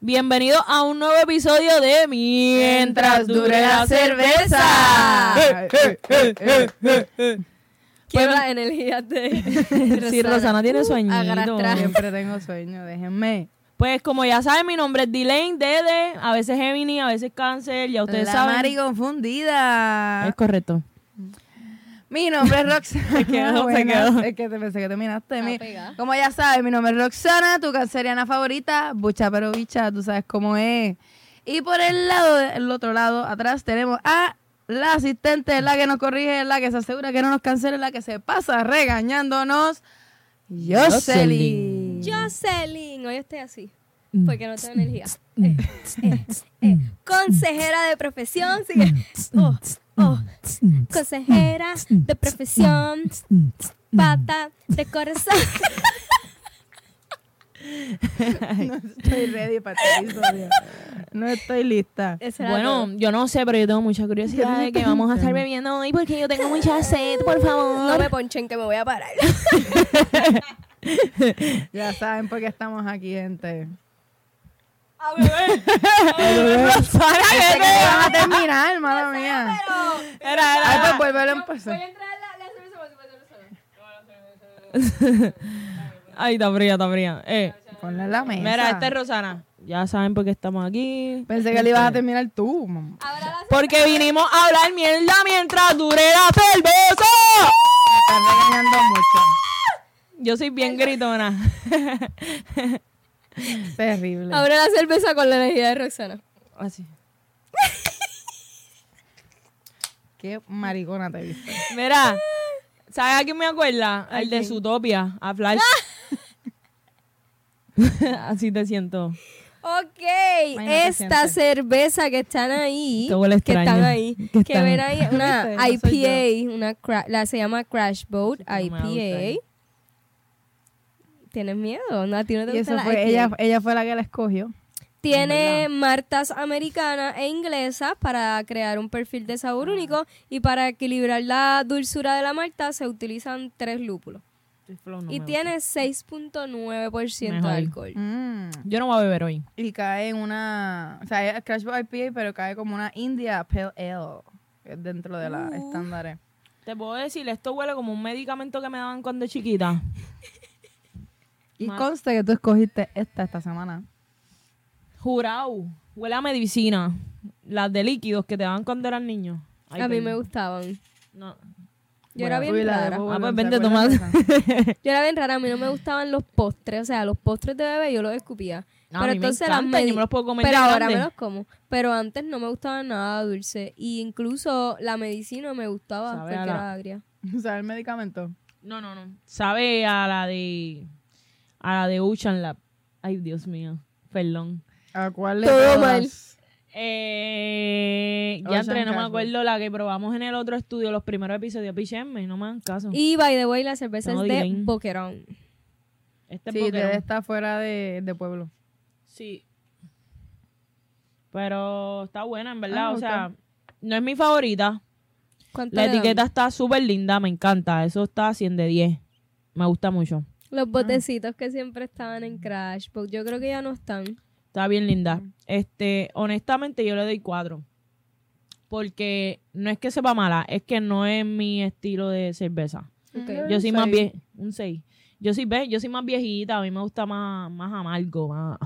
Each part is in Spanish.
Bienvenido a un nuevo episodio de Mientras dure la cerveza. Quiero las energías de Sí, Rosana tiene. Arrastrar. Siempre tengo sueño, déjenme. Pues como ya saben, mi nombre es Delane Dede, a veces Gemini, a veces Cáncer, ya ustedes la saben. Mari confundida. Es correcto. Mi nombre es Roxana. Quedó, Buenas. Es que te pensé que terminaste. Mi- como ya sabes, mi nombre es Roxana, tu canceriana favorita, bucha pero bicha, tú sabes cómo es. Y por el lado, el otro lado, atrás tenemos a la asistente, la que nos corrige, la que se asegura que no nos cancele, la que se pasa regañándonos, Jocelyn. Jocelyn, hoy estoy así. Porque no tengo energía. Eh, eh, eh. Consejera de profesión. Sigue. Oh, oh. Consejera de profesión. Pata de corazón. No estoy ready para episodio. No estoy lista. Bueno, yo no sé, pero yo tengo mucha curiosidad de que vamos a estar bebiendo hoy porque yo tengo mucha sed, por favor. no me ponchen que me voy a parar. Ya saben por qué estamos aquí, gente. A beber. Rosana, Pensé ¿qué que te- iban a terminar, mala mía. Era, era. Ay, pues vuelve a empezar. Voy a entrar la, cerveza por supuesto, Ay, está fría, está fría. Eh, Ponle en la mesa. mira, esta es Rosana. Ya saben por qué estamos aquí. Pensé que le ibas a terminar tú, mamá. Porque vinimos a hablar mierda mientras dure la cerveza. Me están regañando mucho. Yo soy bien gritona. Terrible. Abre la cerveza con la energía de Roxana. Así. Qué maricona te viste. Mira, ¿sabes a quién me acuerda? Al de? Zootopia, a Flash. Así te siento. Ok, Imagínate, esta siente. cerveza que están ahí, que están ahí, Que están- ven ahí, una IPA, una cra- la se llama Crash Boat IPA. ¿Tienes miedo? ¿No? ¿A ti no te Y gusta eso la fue, IPA? ella, ella fue la que la escogió. Tiene martas americanas e inglesas para crear un perfil de sabor único y para equilibrar la dulzura de la malta se utilizan tres lúpulos. No y tiene 6.9% de alcohol. Mm. Yo no voy a beber hoy. Y cae en una... O sea, es Crash Boy IPA, pero cae como una India Pale Ale. dentro de las estándares. Te puedo decir, esto huele como un medicamento que me daban cuando chiquita. Y Ma- conste que tú escogiste esta esta semana. Jurado. Huele a medicina. Las de líquidos que te daban cuando eras niño. Ay, A mí me gustaban. No. Yo era bien rara. Ah, pues. Yo era bien rara, a mí no me gustaban los postres, o sea, los postres de bebé yo los escupía. No, a pero me entonces las medi- me los puedo comer Pero ahora grande. me los como. Pero antes no me gustaba nada dulce. Y incluso la medicina me gustaba Sabe porque a la- era agria. O sea, el medicamento. No, no, no. Sabe a la de. A la de Ocean Lab. Ay, Dios mío. Perdón. ¿A cuál le Todo mal. Eh, ya entré, no me acuerdo la que probamos en el otro estudio, los primeros episodios. Pichenme, no me hagan caso. Y by the way, la cerveza No, es de Dylan. Boquerón. este Sí, Pokémon. de está fuera de, de pueblo. Sí. Pero está buena, en verdad. Ah, o sea, no es mi favorita. ¿Cuánto La dan? etiqueta está súper linda, me encanta. Eso está 100 de 10. Me gusta mucho. Los botecitos que siempre estaban en Crash. Porque yo creo que ya no están. Está bien linda. Este, honestamente, yo le doy 4. Porque no es que sepa mala, es que no es mi estilo de cerveza. Yo soy más seis. vie un 6. Yo soy, ve, yo soy más viejita, a mí me gusta más, más amargo, más,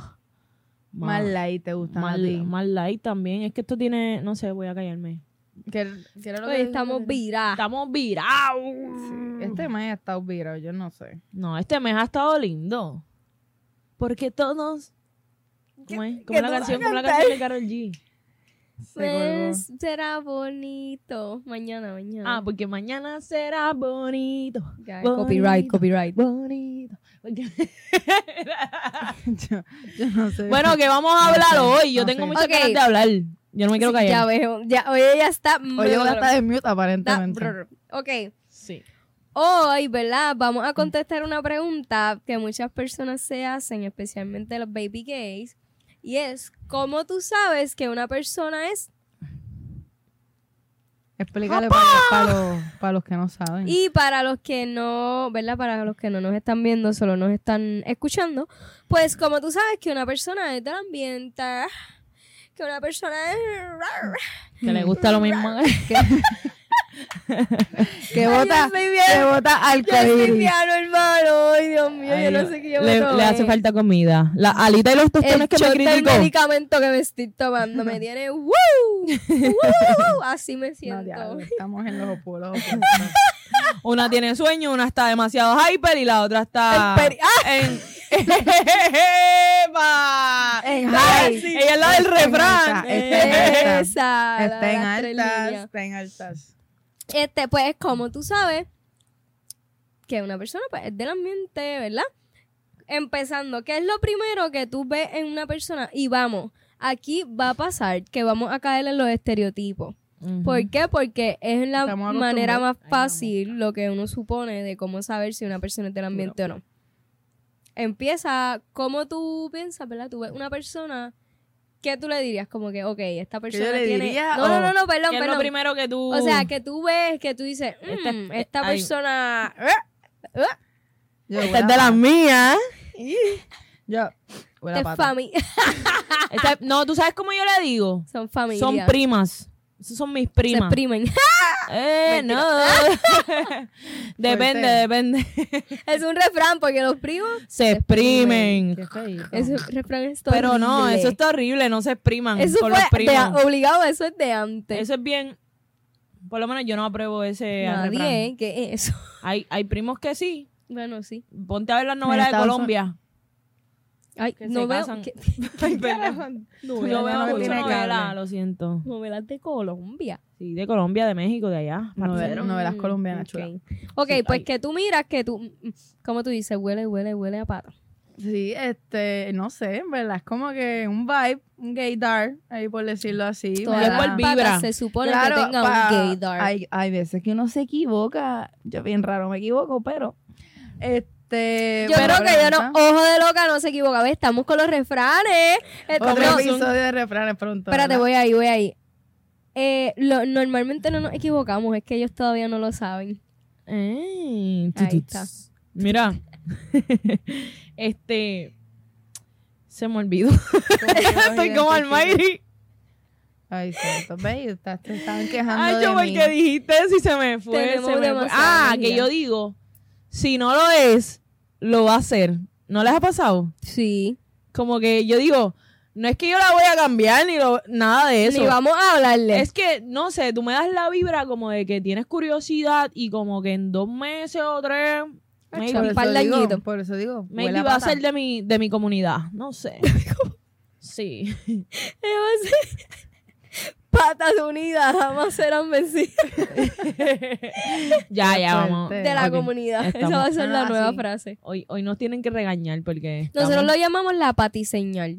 Más light te gusta más, a ti. más light también. Es que esto tiene, no sé, voy a callarme. ¿Qué- qué era lo Hoy que- estamos virados. Estamos virados. Este mes ha estado virado, yo no sé. No, este mes ha estado lindo. Porque todos. ¿Cómo es? Como que la canción, como la canción de Carol G. Pues será bonito. Mañana, mañana. Ah, porque mañana será bonito. Copyright, copyright. Bonito. Yo, yo no sé. bueno, que vamos a No hablar sé, hoy. Yo no tengo sé. muchas ganas de hablar. Yo no me quiero Sí, Ya callar. veo. Ya, oye, ya está. Oye, voy a estar en mute Está- aparentemente. Ok. Sí. Hoy, ¿verdad? Vamos a contestar una pregunta que muchas personas se hacen, especialmente los baby gays. Y es, ¿cómo tú sabes que una persona es Explícale para, para los, para los que no saben. Y para los que no, ¿verdad? Para los que no nos están viendo, solo nos están escuchando, pues como tú sabes que una persona es del ambiente, que una persona es... Que le gusta lo mismo. que que vota Yo soy alcohol. piano, hermano. Ay, Dios mío, Ay, yo no sé qué yo le, hace falta comida. La alita y los tostones el que me criticó. medicamento que me estoy tomando me tiene ¡woo! ¡Woo! Así me No, siento. diablo, estamos en los opulos. Una tiene sueño, una está demasiado hyper y la otra está En ¡Ah! en... ¡Epa! En Ella high. es la del refrán. está. Esa, Está en altas, está en altas. Este, pues, como tú sabes, que una persona pues, es del ambiente, ¿verdad? Empezando, ¿qué es lo primero que tú ves en una persona? Y vamos, aquí va a pasar que vamos a caer en los estereotipos. ¿Por qué? Porque es la manera más fácil lo que uno supone de cómo saber si una persona es del ambiente o no. Empieza, ¿cómo tú piensas, verdad? Tú ves una persona, ¿qué tú le dirías? Como que, ok, esta persona le tiene... diría no, no, no, no, perdón, ¿Qué es lo perdón. primero que tú...? O sea, que tú ves, que tú dices, Esta- "Mm, esta persona... Yo, Esta es de las mías. Yo, huele a de pata. fami- Esta- no, ¿tú sabes cómo yo le digo? son familia. Son primas. Esas son mis Se primas. Eh, no. depende, depende. es un refrán porque los primos... Se exprimen. Feíto. Ese refrán es Pero no, horrible. eso está horrible. No se expriman Eso con fue los de- obligado, eso es de antes. Eso es bien... Por lo menos yo no apruebo ese refrán. Nadie, ¿qué es eso? Hay, hay primos que sí. Bueno, sí. Ponte a ver las novelas de Colombia. Ay, Que no se veo... casan. ¿qué? Yo veo no mucho tiene novela, lo siento. Novelas de Colombia. Sí, de Colombia, de México, de allá. Novelas- novelas colombianas, ok. chula. Ok, Sí, pues ay. que tú miras que tú, como tú dices, huele, huele, huele a pata. Sí, este, no sé, en verdad, es como que un vibe, un gaydar, ahí por decirlo así. Todas Después las vibra. patas se supone Claro, que tengan pa- un gaydar. Hay, hay veces que uno se equivoca. Yo bien raro me equivoco, pero este Yo bueno, creo que yo no, ojo de loca, no se equivoca. ¿Ves? Estamos con los refranes. Estamos- Otro episodio de refranes pronto. espérate, ¿verdad? voy ahí, voy ahí. Eh, lo- normalmente no nos equivocamos, es que ellos todavía no lo saben. Eh, Ahí está. Mira, este se me olvidó. Estoy como Almighty. Ay, santo, ve, te estaban quejando Ay, de yo mí. porque dijiste si se me fue. Tenemos se me fue. demasiada Ah, que yo digo, si no lo es, lo va a hacer. ¿No les ha pasado? Sí. Como que yo digo, no es que yo la voy a cambiar ni lo- nada de eso. Ni vamos a hablarle. Es que, no sé, tú me das la vibra como de que tienes curiosidad y como que en dos meses o tres, maybe, por, eso digo, por eso digo, maybe va a ser de mi, de mi comunidad. No sé. sí. Patas unidas jamás serán vencidas ya, ya, vamos. de la comunidad. Estamos- Esa va a ser la Ah, nueva sí. frase. Hoy, hoy nos tienen que regañar porque. Nosotros estamos- lo llamamos la patiseñal.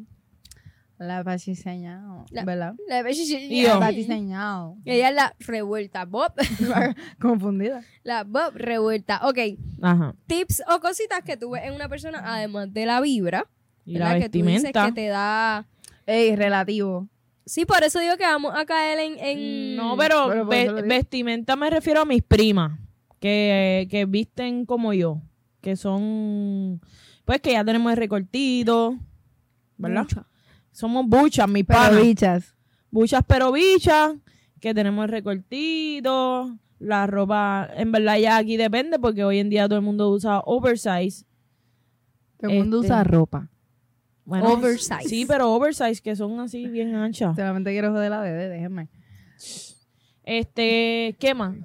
La patiseñal, La- ¿verdad? La Tío. La patiseñal. Ella es la revuelta. Bob. Confundida. La Bob revuelta. Ok. Ajá. Tips o cositas que tú ves en una persona, además de la vibra. Y la ¿verdad? Que tú dices vestimenta. que te da. Ey, relativo. Sí, por eso digo que vamos a caer en. en- No, pero, ve- vestimenta me refiero a mis primas, que, que visten como yo, que son, pues que ya tenemos el recortito, ¿verdad? Somos buchas, mis Pero panas. bichas. Buchas pero bichas, que tenemos el recortito, la ropa, en verdad ya aquí depende, porque hoy en día todo el mundo usa oversize. Todo el mundo Este. usa ropa. Bueno, Oversize. Sí, pero oversize, que son así bien anchas. Solamente quiero joder la bebé, déjenme. Este, ¿qué más?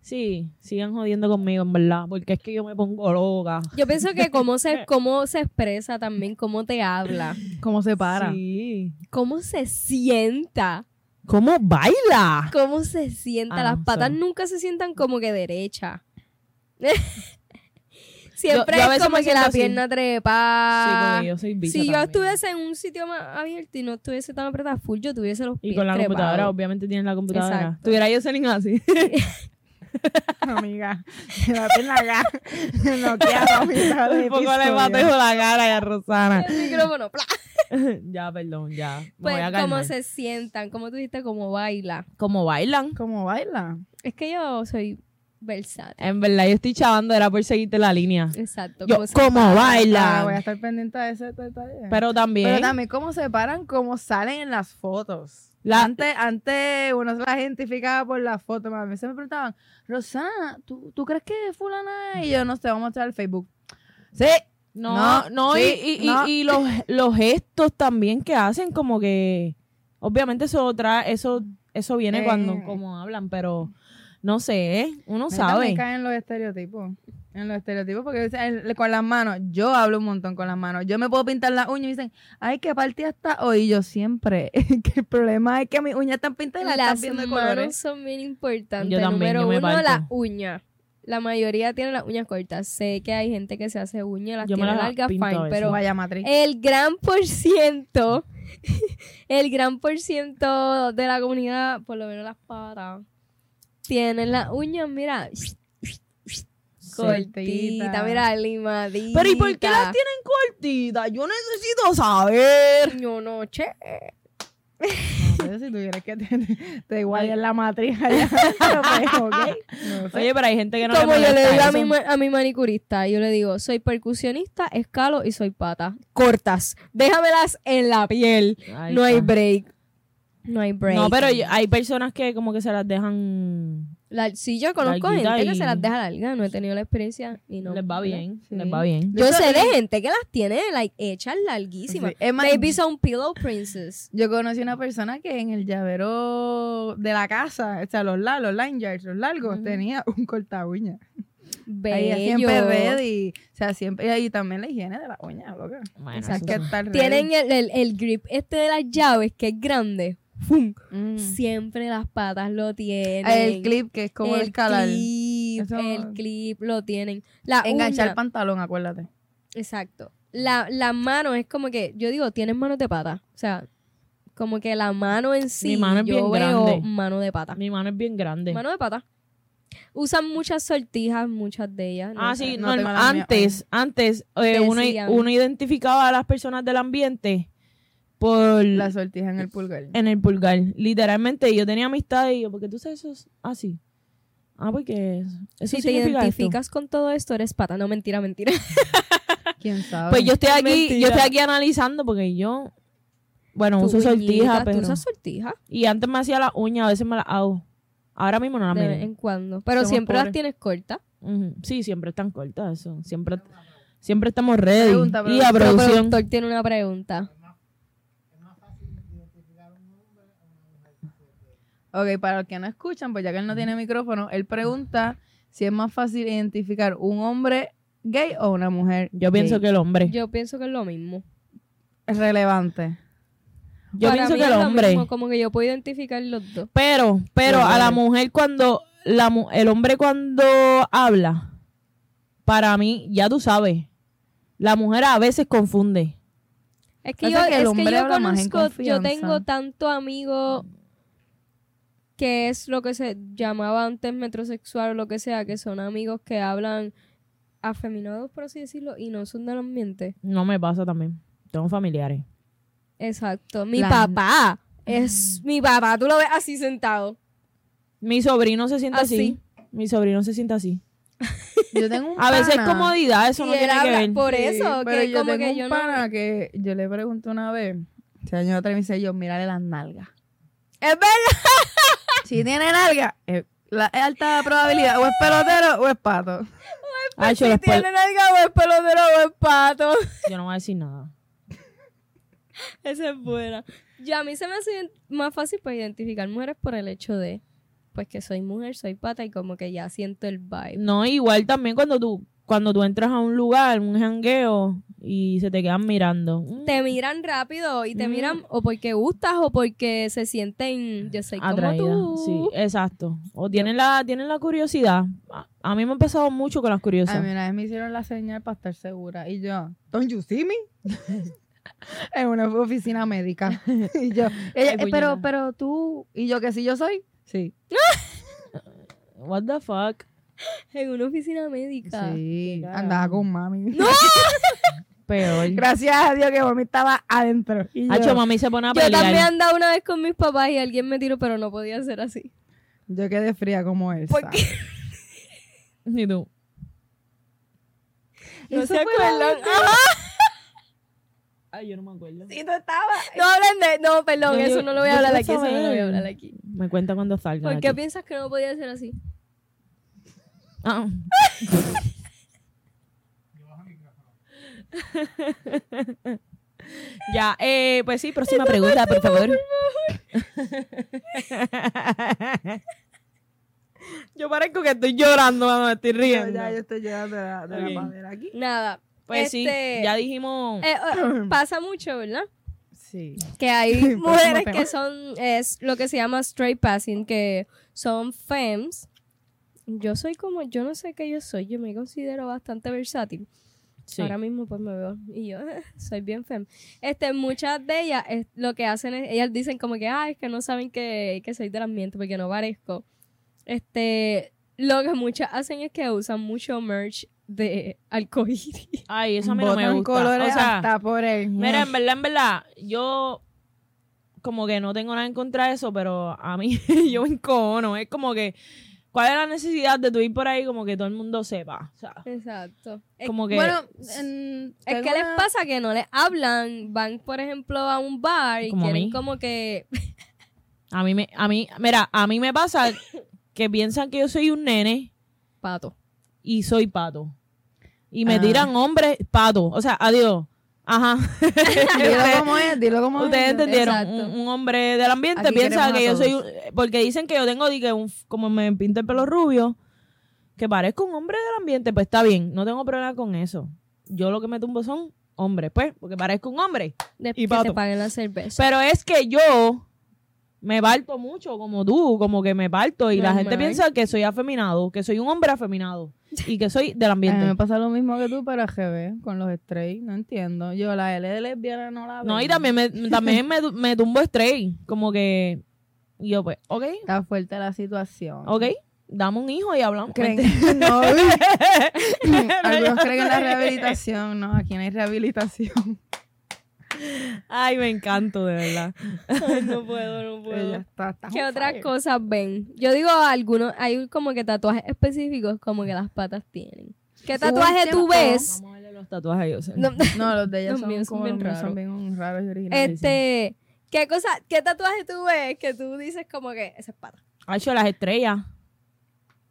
Sí, sigan jodiendo conmigo, en verdad, porque es que yo me pongo loca. Yo pienso que cómo se, cómo se expresa también, cómo te habla, ¿Cómo se para? Sí. cómo se sienta, ¿Cómo baila? cómo se sienta. Ah, Las patas nunca se sientan como que derechas. Siempre Yo- yo a es veces como me que la así. pierna Sí, trepa. porque yo soy bicha si yo también. estuviese en un sitio más abierto y no estuviese tan apretada full, yo tuviese los pies Y con la trepados. computadora, obviamente tienes la computadora. Exacto. Tuviera yo ese así. Amiga, me va a hacer la gana. No quiero, amiga. Un poco le batejo la cara y a Rosana. El micrófono, ¡plá! ya, perdón, ya. Me Pues voy a cómo se sientan, como tú dijiste, cómo baila. ¿Cómo bailan? ¿Cómo baila? Es que yo soy versátil. En verdad, yo estoy chavando, era por seguirte la línea. Exacto. Yo, cómo se ¿cómo Ahora bailan? voy a estar pendiente de ese detalle. Pero también, Pero también cómo se paran, cómo salen en las fotos. La- Antes, antes uno se las identificaba por la foto. A veces me preguntaban, Rosana, ¿tú, ¿tú crees que es fulana? Y yo no sé, vamos a mostrar el Facebook. Sí, no, no, no, y- sí, y, y- no. y los, los gestos también que hacen, como que, obviamente eso trae, eso, eso viene Eh. cuando, como hablan, pero no sé, ¿eh? uno Me sabe. también caen los estereotipos. En los estereotipos, porque el- con las manos, yo hablo un montón con las manos. Yo me puedo pintar las uñas y dicen, ay, qué partida está hoy. Y yo siempre, que el problema es que mis uñas están pintadas y las Las están viendo de manos colores. son bien importantes. Yo también, Número yo me uno, las uñas. La mayoría tiene las uñas cortas. Sé que hay gente que se hace uñas, las Yo me tiene las largas, fine, pero Vaya matriz. el gran por ciento, el gran por ciento de la comunidad, por lo menos las patas, tienen las uñas, mira, cortita, mira, limadita. Pero ¿y por qué las tienen cortitas? Yo necesito saber. Yo no, che. No sé si tú quieres que te, te guayes la matriz allá. Pero pues. No sé. Oye, pero hay gente que no Como le yo le digo a mi, a mi manicurista, yo le digo, soy percusionista, escalo y soy pata. Cortas. Déjamelas en la piel. No hay break. No hay break. No, pero yo- hay personas que como que se las dejan, La- sí, yo conozco Larguita gente que y- se las deja largas. No he tenido la experiencia y no. les va bien, Sí. les va bien. Yo Eso sé de gente que las tiene like, hechas larguísimas. Sí. Es más, Maybe son pillow princess. Yo conocí una persona que en el llavero de la casa, o sea, los, la- los line yards, los largos, Ujú. tenía un corta uña. Bello. Ahí siempre ready. O sea, siempre. Y también la higiene de la uña, loca. Bueno, Exacto. Eso sí. Tienen el, el, el grip este de las llaves que es grande. ¡Fum! Mm. Siempre las patas lo tienen. El clip que es como el, escalar. clip, Eso- el clip lo tienen. La Enganchar el pantalón, acuérdate. exacto. La, la mano es como que, yo digo, tienes manos de pata. O sea, como que la mano en sí, Mi mano es yo bien veo grande. mano de pata. Mi mano es bien grande. Mano de pata. Usan muchas sortijas, muchas de ellas. no ah, sé. sí, no antes, antes eh, uno, uno identificaba a las personas del ambiente por La sortija en el pulgar. en el pulgar. Literalmente, yo tenía amistad y yo, porque tú sabes eso es así. Ah, porque eso, Si te esto. identificas con todo esto, eres pata. No, mentira, mentira. ¿Quién sabe? Pues yo estoy aquí, Mentira. yo estoy aquí analizando porque yo, bueno, Tu uso sortija, uñita, pero ¿Tú usas sortija? y antes me hacía las uñas, a veces me las hago. Ahora mismo no las De vez en cuando. Pero Somos siempre las tienes cortas. Sí, siempre están cortas eso. Siempre, siempre estamos ready. Pregunta, y a pregunta. Pero el producción. productor tiene una pregunta. Ok, para los que no escuchan, pues ya que él no tiene micrófono, él pregunta si es más fácil identificar un hombre gay o una mujer Yo pienso que el hombre. Yo pienso que es lo mismo. es relevante. Yo Para pienso mí que es el lo hombre. mismo, como que yo puedo identificar los dos. Pero, pero a la mujer cuando, la, mu- el hombre cuando habla, para mí, ya tú sabes, la mujer a veces confunde. Es que yo, que es que yo conozco, yo tengo tanto amigo que es lo que se llamaba antes metrosexual o lo que sea, que son amigos que hablan afeminados, por así decirlo, y no son del ambiente. No me pasa también. Tengo familiares. Exacto. Mi La- papá es mi papá, tú lo ves así sentado. Mi sobrino se siente así. Así. Mi sobrino se siente así. Yo tengo un A veces pana- comodidad, eso Y no él tiene que ver. por Sí, eso, pero que yo como tengo que un yo no... que yo le pregunté una vez, ese año atrás me dice yo, mírale las nalgas. Es verdad. Si tiene nalga, la, es alta probabilidad, o es pelotero o es pato. Ay, yo, Si después- tienen el gabo, es pelotero o es pato. yo no voy a decir nada. Esa es buena. Ya a mí se me hace más fácil para identificar mujeres por el hecho de, pues que soy mujer, soy pata y como que ya siento el vibe. No, igual también cuando tú, cuando tú entras a un lugar, un jangueo, y se te quedan mirando. Mm, Te miran rápido y te Mm. miran o porque gustas o porque se sienten, yo soy como tú. Sí, exacto. O tienen la, tienen la curiosidad. A, a mí me ha pasado mucho con las A curiosas. mí una vez me hicieron la señal para estar segura y yo, ¿don't you see me? en una oficina médica. y yo, ella, Ay, "Eh, pero, pero tú, y yo que sí yo soy, sí. What the fuck? En una oficina médica. Sí, andaba con mami. peor. Gracias a Dios que mami estaba adentro. Y yo, Hacho, mami se pone a Yo también andaba una vez con mis papás y alguien me tiró, pero no podía ser así. yo quedé fría como él. ¿Por qué? Y tú. No se acuerdan. Ajá. Ay, yo no me acuerdo. Sí, tú estabas. No hablen de. No, perdón, No, yo- eso no lo voy a hablar aquí. Eso no lo voy a hablar aquí. Me cuenta cuando salga. ¿Por qué piensas que no podía ser así? Ah. ya, eh, pues sí, próxima pregunta, por favor. Yo parezco que estoy llorando me estoy riendo. ya yo estoy llegando de la, de la aquí. Nada. Pues Este, sí, ya dijimos. eh, eh, pasa mucho, ¿verdad? Sí. Que hay mujeres que son, es lo que se llama straight passing, que son femmes. Yo soy como, yo no sé qué yo soy, yo me considero bastante versátil. sí. Ahora mismo pues me veo y yo soy bien fem. Este, muchas de ellas es, lo que hacen es, ellas dicen como que, ah, es que no saben que, que soy del ambiente porque no parezco. Este, lo que muchas hacen es que usan mucho merch de arcoíris. Ay, eso a mí no me gusta. colores o sea, hasta por el... mira, en verdad, en verdad, yo como que no tengo nada en contra de eso, pero a mí yo me encono. Es como que, ¿cuál es la necesidad de tú ir por ahí como que todo el mundo sepa? O sea, Exacto. Es, como que... Bueno, en- es que les pasa que no les hablan, van por ejemplo a un bar y Como quieren como que A mí me, a mí, mira, a mí me pasa que piensan que yo soy un nene pato. y soy pato. Y me Ah. tiran hombres pato. O sea, adiós. Ajá. Dilo como es, dilo como Ustedes es. entendieron. Un, un hombre del ambiente Aquí piensa que yo soy un- porque dicen que yo tengo que un, como me pinto el pelo rubio, que parezco un hombre del ambiente, pues está bien, no tengo problema con eso. Yo lo que me tumbo son hombres, pues, porque parezco un hombre. De, Y que te pato. paguen la cerveza. Pero es que yo me parto mucho como tú, como que me parto y la Normal. gente piensa que soy afeminado, que soy un hombre afeminado y que soy del ambiente. me pasa lo mismo que tú, pero al GB, con los straight, no entiendo. Yo la L de lesbiana no la veo. No, y también me, también me, me tumbo straight, como que y yo pues, ok, Está fuerte la situación. ok, dame un hijo y hablamos. ¿Creen? No, algunos creen en la rehabilitación. No, aquí no hay rehabilitación. Ay, me encanto, de verdad. Ay, no puedo, no Ella está, está ¿Qué otras fire. cosas ven? Yo digo algunos, hay como que tatuajes específicos como que las patas tienen. ¿Qué tatuaje tú ves? Vamos a verle los tatuajes, yo sé. No, No, los de ella Los son, míos son como bien raros. son bien raros y originales. este, ¿qué cosa, qué tatuaje tú ves que tú dices como que esa es pata? Ha hecho las estrellas.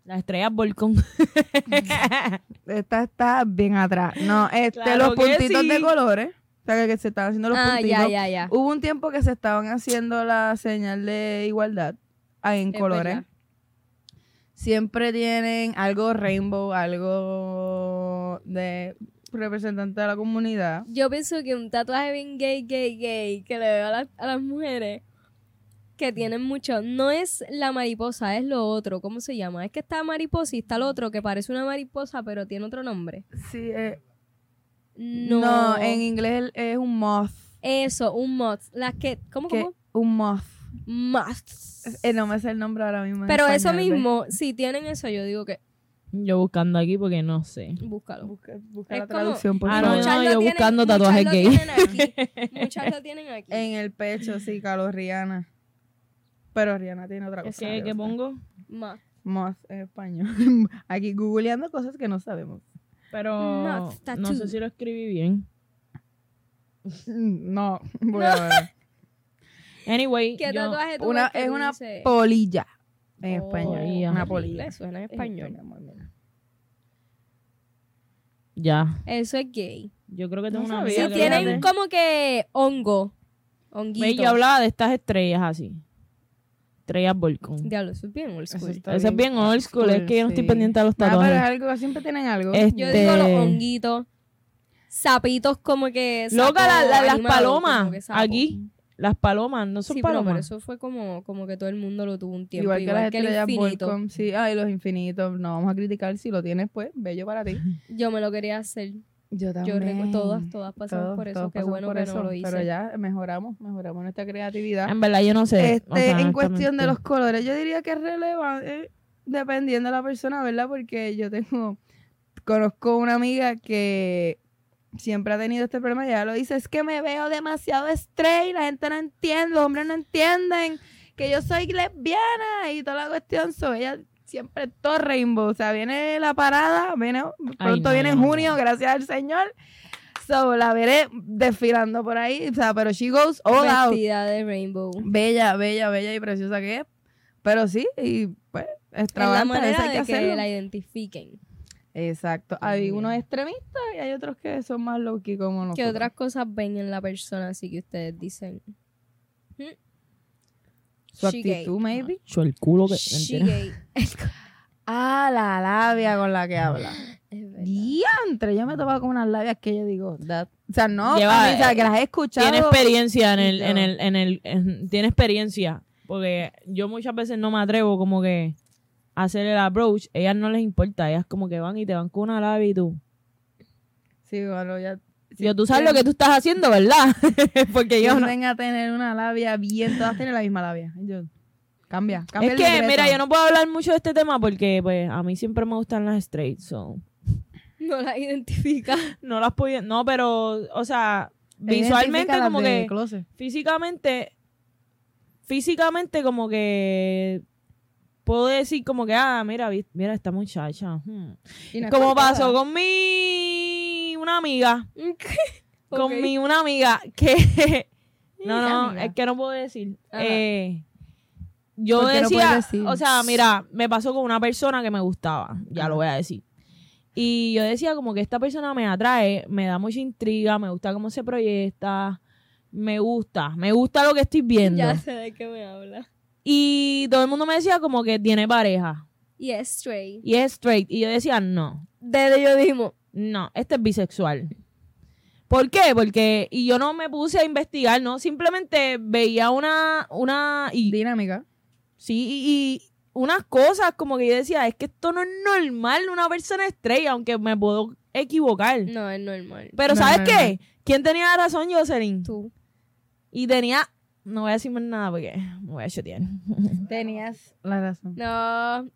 Las estrellas Volcón. Esta está bien atrás. No, este, Claro los puntitos sí. de colores. Que, se estaban haciendo los Ah, puntitos. ya, ya, ya. Hubo un tiempo que se estaban haciendo la señal de igualdad ahí en Es colores. verdad. Siempre tienen algo rainbow, algo de representante de la comunidad. Yo pienso que un tatuaje bien gay, gay, gay, que le veo a, las- a las mujeres que tienen mucho, no es la mariposa, es lo otro. ¿Cómo se llama? Es que está mariposa y está el otro que parece una mariposa, pero tiene otro nombre. Sí, eh, No, no. en inglés es un moth. Eso, un moth. Las que, ¿cómo, que- cómo? un moth. Moths. Eh, no me sé el nombre ahora mismo. en Pero eso español, ¿ves? mismo, si tienen eso, yo digo que Yo buscando aquí porque no sé. búscalo. Busca, la como- traducción, por Ah, no, favor. No, lo yo tienen- buscando tatuajes lo gay. tienen aquí. Muchas lo tienen aquí. En el pecho, sí, Carlos Rihanna. Pero Rihanna tiene otra cosa. ¿Qué, qué pongo? Moth. Moth en español. Aquí googleando cosas que no sabemos. Pero no sé si lo escribí bien. No, voy a ver. Anyway, ¿Qué yo- tatuaje tú Una, ves que es una polilla en Oh, español. polilla. Una en polilla. suena en español. mi amor, mira. ya. Eso es gay. Yo creo que tengo No una Si tienen como que hongo, honguito. Yo hablaba de estas estrellas así. Estrellas Volcón. Diablo, eso es bien old Eso school. está Ese es bien old school, es que yo no estoy sí. pendiente de los Ah, pero algo, siempre tienen algo. Este- Yo digo los honguitos, sapitos como que Loca, la- la- las palomas, aquí. Las palomas, no son Sí, pero, pero palomas. eso fue como, como que todo el mundo lo tuvo un tiempo. igual que las el estrellas infinito. Volcom. Sí, ay, los infinitos. No vamos a criticar. Si lo tienes, pues, bello para ti. Yo me lo quería hacer. Yo Yo también. recuerdo todas, todas pasamos Todos- por eso. Qué bueno por que eso, no lo hice. Pero ya mejoramos, mejoramos nuestra creatividad. En verdad, yo no sé. Este, o sea, en cuestión de los colores, yo diría que es relevante dependiendo de la persona, ¿verdad? Porque yo tengo, conozco una amiga que siempre ha tenido este problema, y ella lo dice, es que me veo demasiado straight, la gente no entiende, los hombres no entienden que yo soy lesbiana y toda la cuestión, so ella siempre todo rainbow, o sea, viene la parada, viene, pronto viene en junio, gracias al Señor, so la veré desfilando por ahí, o sea, pero she goes all out. Vestida de rainbow. Bella, bella, bella y preciosa que es, pero sí, y pues, Es la manera de que hacerlo. la identifiquen. Exacto. Hay Bien. unos extremistas y hay otros que son más low key como nosotros. ¿Qué otras cosas ven en la persona así que ustedes dicen? Su She gay. actitud, maybe. Yo el culo que. She gay. Ah, la labia con la que habla. Diantre, yo me he topado con unas labias que yo digo, that- o sea, no, Lleva- mí, o sea, que las he escuchado. Tiene experiencia en el, en el, en el, en- tiene experiencia. Porque yo muchas veces no me atrevo como que a hacer el approach. Ellas no les importa. Ellas como que van y te van con una labia y tú. Sí, bueno, ya. Sí, yo, tú sabes lo que tú estás haciendo, ¿verdad? Porque yo no. Tienden a tener una labia bien, todas tienen la misma labia. Yo, cambia, cambia Es el que, libreto. mira, yo no puedo hablar mucho de este tema porque, pues, a mí siempre me gustan las straight, so. No la identifica. No las puedo, no, pero, o sea, visualmente las como que, closet. físicamente, físicamente como que puedo decir como que, ah, mira, mira esta muchacha. hmm. Como pasó con mi, una amiga, con mi, una amiga que, no, ¿qué no, amiga? es que no puedo decir. Eh, yo ¿Por qué no decía, decir? o sea, mira, me pasó con una persona que me gustaba, ya lo voy a decir. Y yo decía como que esta persona me atrae, me da mucha intriga, me gusta cómo se proyecta, me gusta, me gusta lo que estoy viendo. Ya sé de qué me habla. Y todo el mundo me decía como que tiene pareja Y es straight. y es straight. Y yo decía, no, Desde yo dijimos, no, este es bisexual. ¿Por qué? Porque, y yo no me puse a investigar, ¿no? Simplemente veía una, una, y, Dinámica. sí, y, y unas cosas como que yo decía, es que esto no es normal una persona estrella, aunque me puedo equivocar. no, es normal. Pero No, ¿sabes no, qué? ¿Quién tenía la razón? Jocelyn. Tú. Y tenía, no voy a decir más nada porque me voy a chotear. Tenías la razón. No,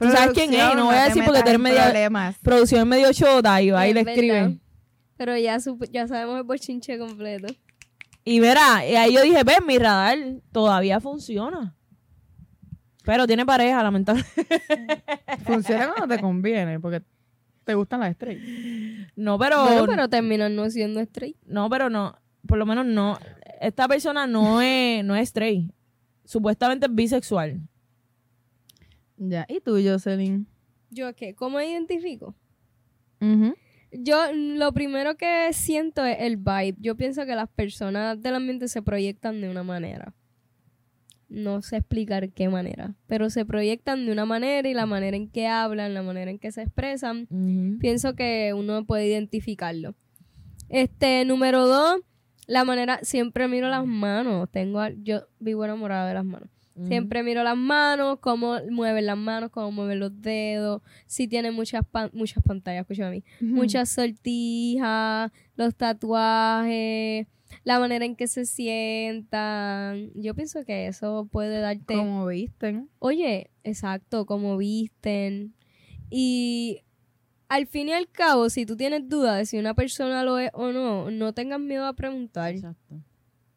Tú sabes quién es, no voy a decir porque tú eres media- problemas. Producción medio chota y va y es le verdad. escribe. Pero ya, ya sabemos el bochinche completo. Y verá, y ahí yo dije, ves, mi radar todavía funciona. Pero tiene pareja, lamentablemente. Funciona cuando te conviene, porque te gustan las estrellas. No, pero, Bueno, pero terminan no siendo straight. no, pero no, por lo menos no. Esta persona no es, no es straight. Supuestamente es bisexual. Ya, ¿y tú, Jocelyn? ¿Yo qué? ¿Cómo identifico? Ujú. Yo lo primero que siento es el vibe. Yo pienso que las personas del ambiente se proyectan de una manera. No sé explicar qué manera, pero se proyectan de una manera y la manera en que hablan, la manera en que se expresan, pienso que uno puede identificarlo. Este, número dos, la manera, siempre miro las manos. Tengo, al- yo vivo enamorada de las manos. Siempre miro las manos, cómo mueven las manos, cómo mueven los dedos, si tienen muchas pan- muchas pantallas, escúchame a mí, muchas sortijas, los tatuajes, la manera en que se sientan. Yo pienso que eso puede darte Como visten. Oye, exacto, como visten. Y al fin y al cabo, si tú tienes duda de si una persona lo es o no, no tengas miedo a preguntar. Exacto.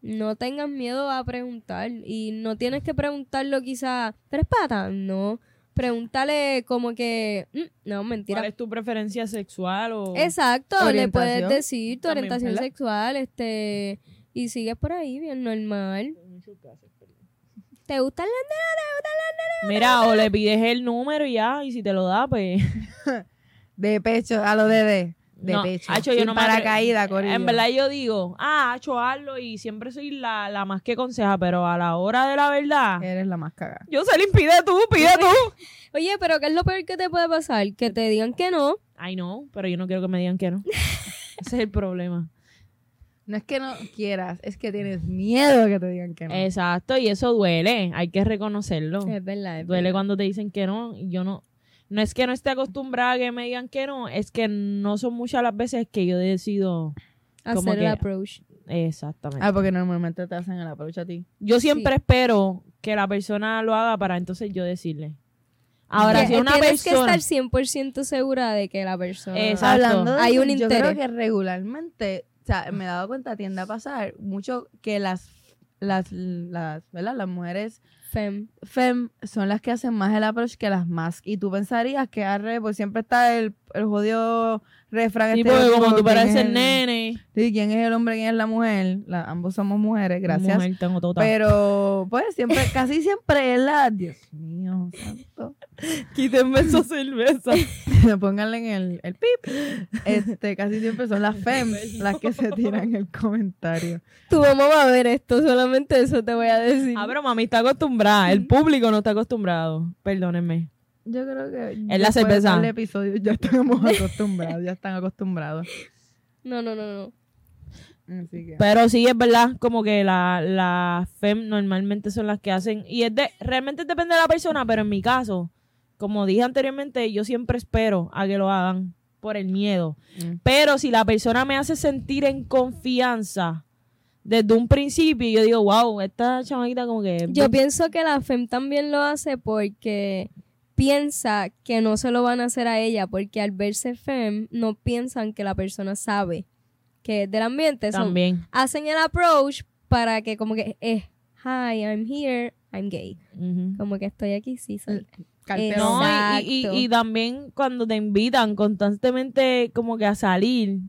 No tengas miedo a preguntar. Y no tienes que preguntarlo quizá, ¿tres patas? No. Pregúntale como que, "Mm, no, mentira. ¿Cuál es tu preferencia sexual? O... Exacto, le puedes decir tu También, orientación ¿verdad? sexual, este, y sigues por ahí bien normal. ¿Te gustan las Mira, o le pides el número y ya, y si te lo da, pues... De pecho, a lo de de. De No, pecho. yo Sin no paracaídas, corillo. En verdad yo digo, ah, hacho, hazlo y siempre soy la, la más que aconseja, pero a la hora de la verdad, Eres la más cagada. yo se le pide tú, pide tú. Oye, pero ¿qué es lo peor que te puede pasar? Que te digan que no. Ay, no, pero yo no quiero que me digan que no. Ese es el problema. No es que no quieras, es que tienes miedo que te digan que no. Exacto, y eso duele, hay que reconocerlo. Es verdad, es Duele verdad. cuando te dicen que no, y yo no. No es que no esté acostumbrada a que me digan que no, es que no son muchas las veces que yo decido. como hacer el que- approach. Exactamente. Ah, porque normalmente te hacen el approach a ti. Yo siempre Sí. espero que la persona lo haga para entonces yo decirle. Ahora, Que- si una tienes persona... que estar 100% segura de que la persona... Exacto. Hablando de Hay un yo interés. creo que regularmente, o sea, me he dado cuenta, tiende a pasar mucho que las, las, las, ¿verdad? Las mujeres Fem. fem son las que hacen más el approach que las más. Y tú pensarías que arre, pues siempre está el, el jodido refrán. Sí, este porque como tú ¿quién pareces es el- nene. Sí, quién es el hombre, quién es la mujer. La- ambos somos mujeres, gracias. Mujer, tengo tota. Pero, pues, siempre, casi siempre es la. Dios mío, santo. Quítenme esa cerveza. Pónganle en el, el pip. Este, casi siempre son las fems las que se tiran el comentario. Tu mamá va a ver esto, solamente eso te voy a decir. ah, pero mami está acostumbrada. El público no está acostumbrado. Perdónenme. Yo creo que. Es la cerveza. tal episodio ya estamos acostumbrados, ya están acostumbrados. No, no, no, no. Así que. Pero sí es verdad, como que las la FEM normalmente son las que hacen. Y es de, realmente depende de la persona, pero en mi caso, como dije anteriormente, yo siempre espero a que lo hagan por el miedo. Mm. Pero si la persona me hace sentir en confianza desde un principio, yo digo, wow, esta chamaquita como que... Yo pienso que la FEM también lo hace porque piensa que no se lo van a hacer a ella, porque al verse FEM no piensan que la persona sabe que es del ambiente. También. hacen el approach para que como que, eh, hi, I'm here, I'm gay. Como que estoy aquí, sí, soy. No, y, y también cuando te invitan constantemente como que a salir,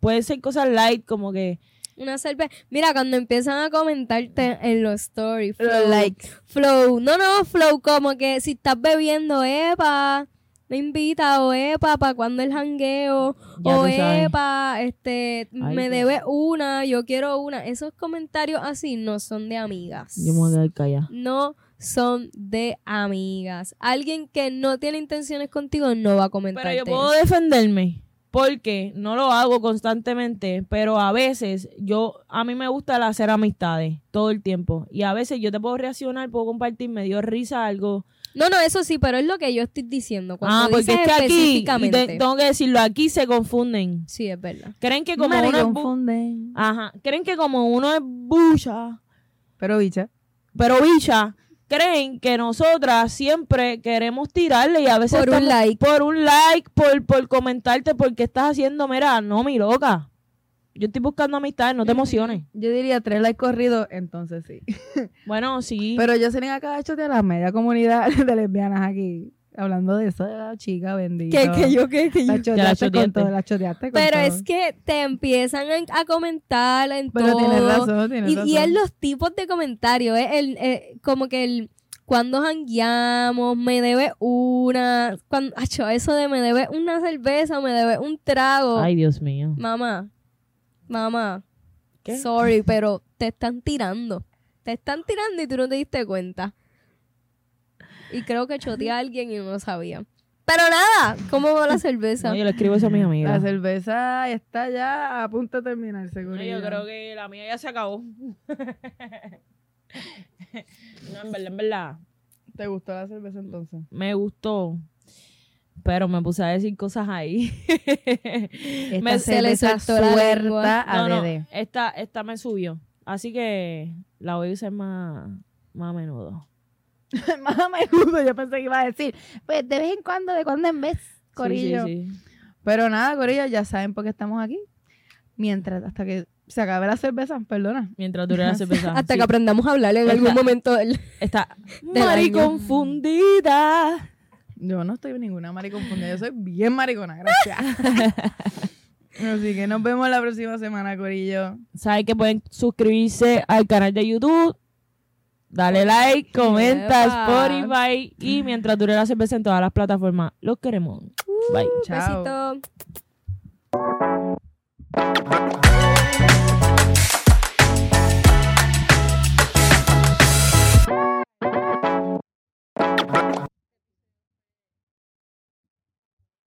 puede ser cosas light como que... Una cerveza. Mira, cuando empiezan a comentarte en los stories, Los flow, likes. flow, no, no, flow, como que si estás bebiendo, epa, me invita, o epa, para cuando el jangueo, Ya o sabes. epa, este, Ay, me Dios. debe una, yo quiero una. Esos comentarios así no son de amigas. Yo me voy a quedar callada. No son de amigas. Alguien que no tiene intenciones contigo no va a comentar. Pero yo puedo defenderme porque no lo hago constantemente, pero a veces yo a mí me gusta el hacer amistades todo el tiempo y a veces yo te puedo reaccionar, puedo compartir, me dio risa algo. No, no, eso sí, pero es lo que yo estoy diciendo. Cuando ah, porque dices es que aquí te- tengo que decirlo, aquí se confunden. Sí, es verdad. Creen que como Me uno es confunden. Ajá, creen que como uno es bucha, Pero, bicha. pero bicha, creen que nosotras siempre queremos tirarle y a veces Por un like. por un like, por, por comentarte porque estás haciendo, mira, no, mi loca. Yo estoy buscando amistades, no te emociones. Yo diría tres likes corridos, entonces sí. Bueno, sí. Pero yo sería acá hecho de la media comunidad de lesbianas aquí. Hablando de eso, de la chica bendita. Que, que yo, que, que yo. La choteaste con choteaste. todo, la choteaste con Pero todo. es que te empiezan a, a comentar en Pero todo. tienes razón, tienes y, razón. y es los tipos de comentarios, es el, eh, como que el cuando jangueamos, me debe una, cuando, acho, eso de me debe una cerveza, me debe un trago. Ay, Dios mío. Mamá, mamá, ¿Qué? sorry, pero te están tirando. Te están tirando y tú no te diste cuenta. Y creo que choteé a alguien y no lo sabía. Pero nada, ¿cómo va la cerveza? No, yo le escribo eso a mis La amigas. cerveza está ya a punto de terminar, seguro. No, yo creo que la mía ya se acabó. no, en verdad, en verdad. ¿Te gustó la cerveza entonces? Me gustó. Pero me puse a decir cosas ahí. Esta Me- se le cerveza soltó la suelta lengua. a no, no, Dede. esta, esta me subió. Así que la voy a usar más, más a menudo. Más a menudo, yo pensé que iba a decir, pues de vez en cuando, de cuando en vez, Sí, Corillo. Sí, sí, Pero nada, Corillo, ya saben por qué estamos aquí. Mientras, hasta que se acabe la cerveza, perdona. Mientras dure la cerveza. Hasta sí. que aprendamos a hablar en algún momento. del- Está del mari confundida. Yo no estoy ninguna mariconfundida, yo soy bien maricona, gracias. Así que nos vemos la próxima semana, Corillo. Saben que pueden suscribirse al canal de YouTube. Dale like, comenta, Spotify y mientras dure la cerveza en todas las plataformas. Los queremos. Bye. Chao. Besito.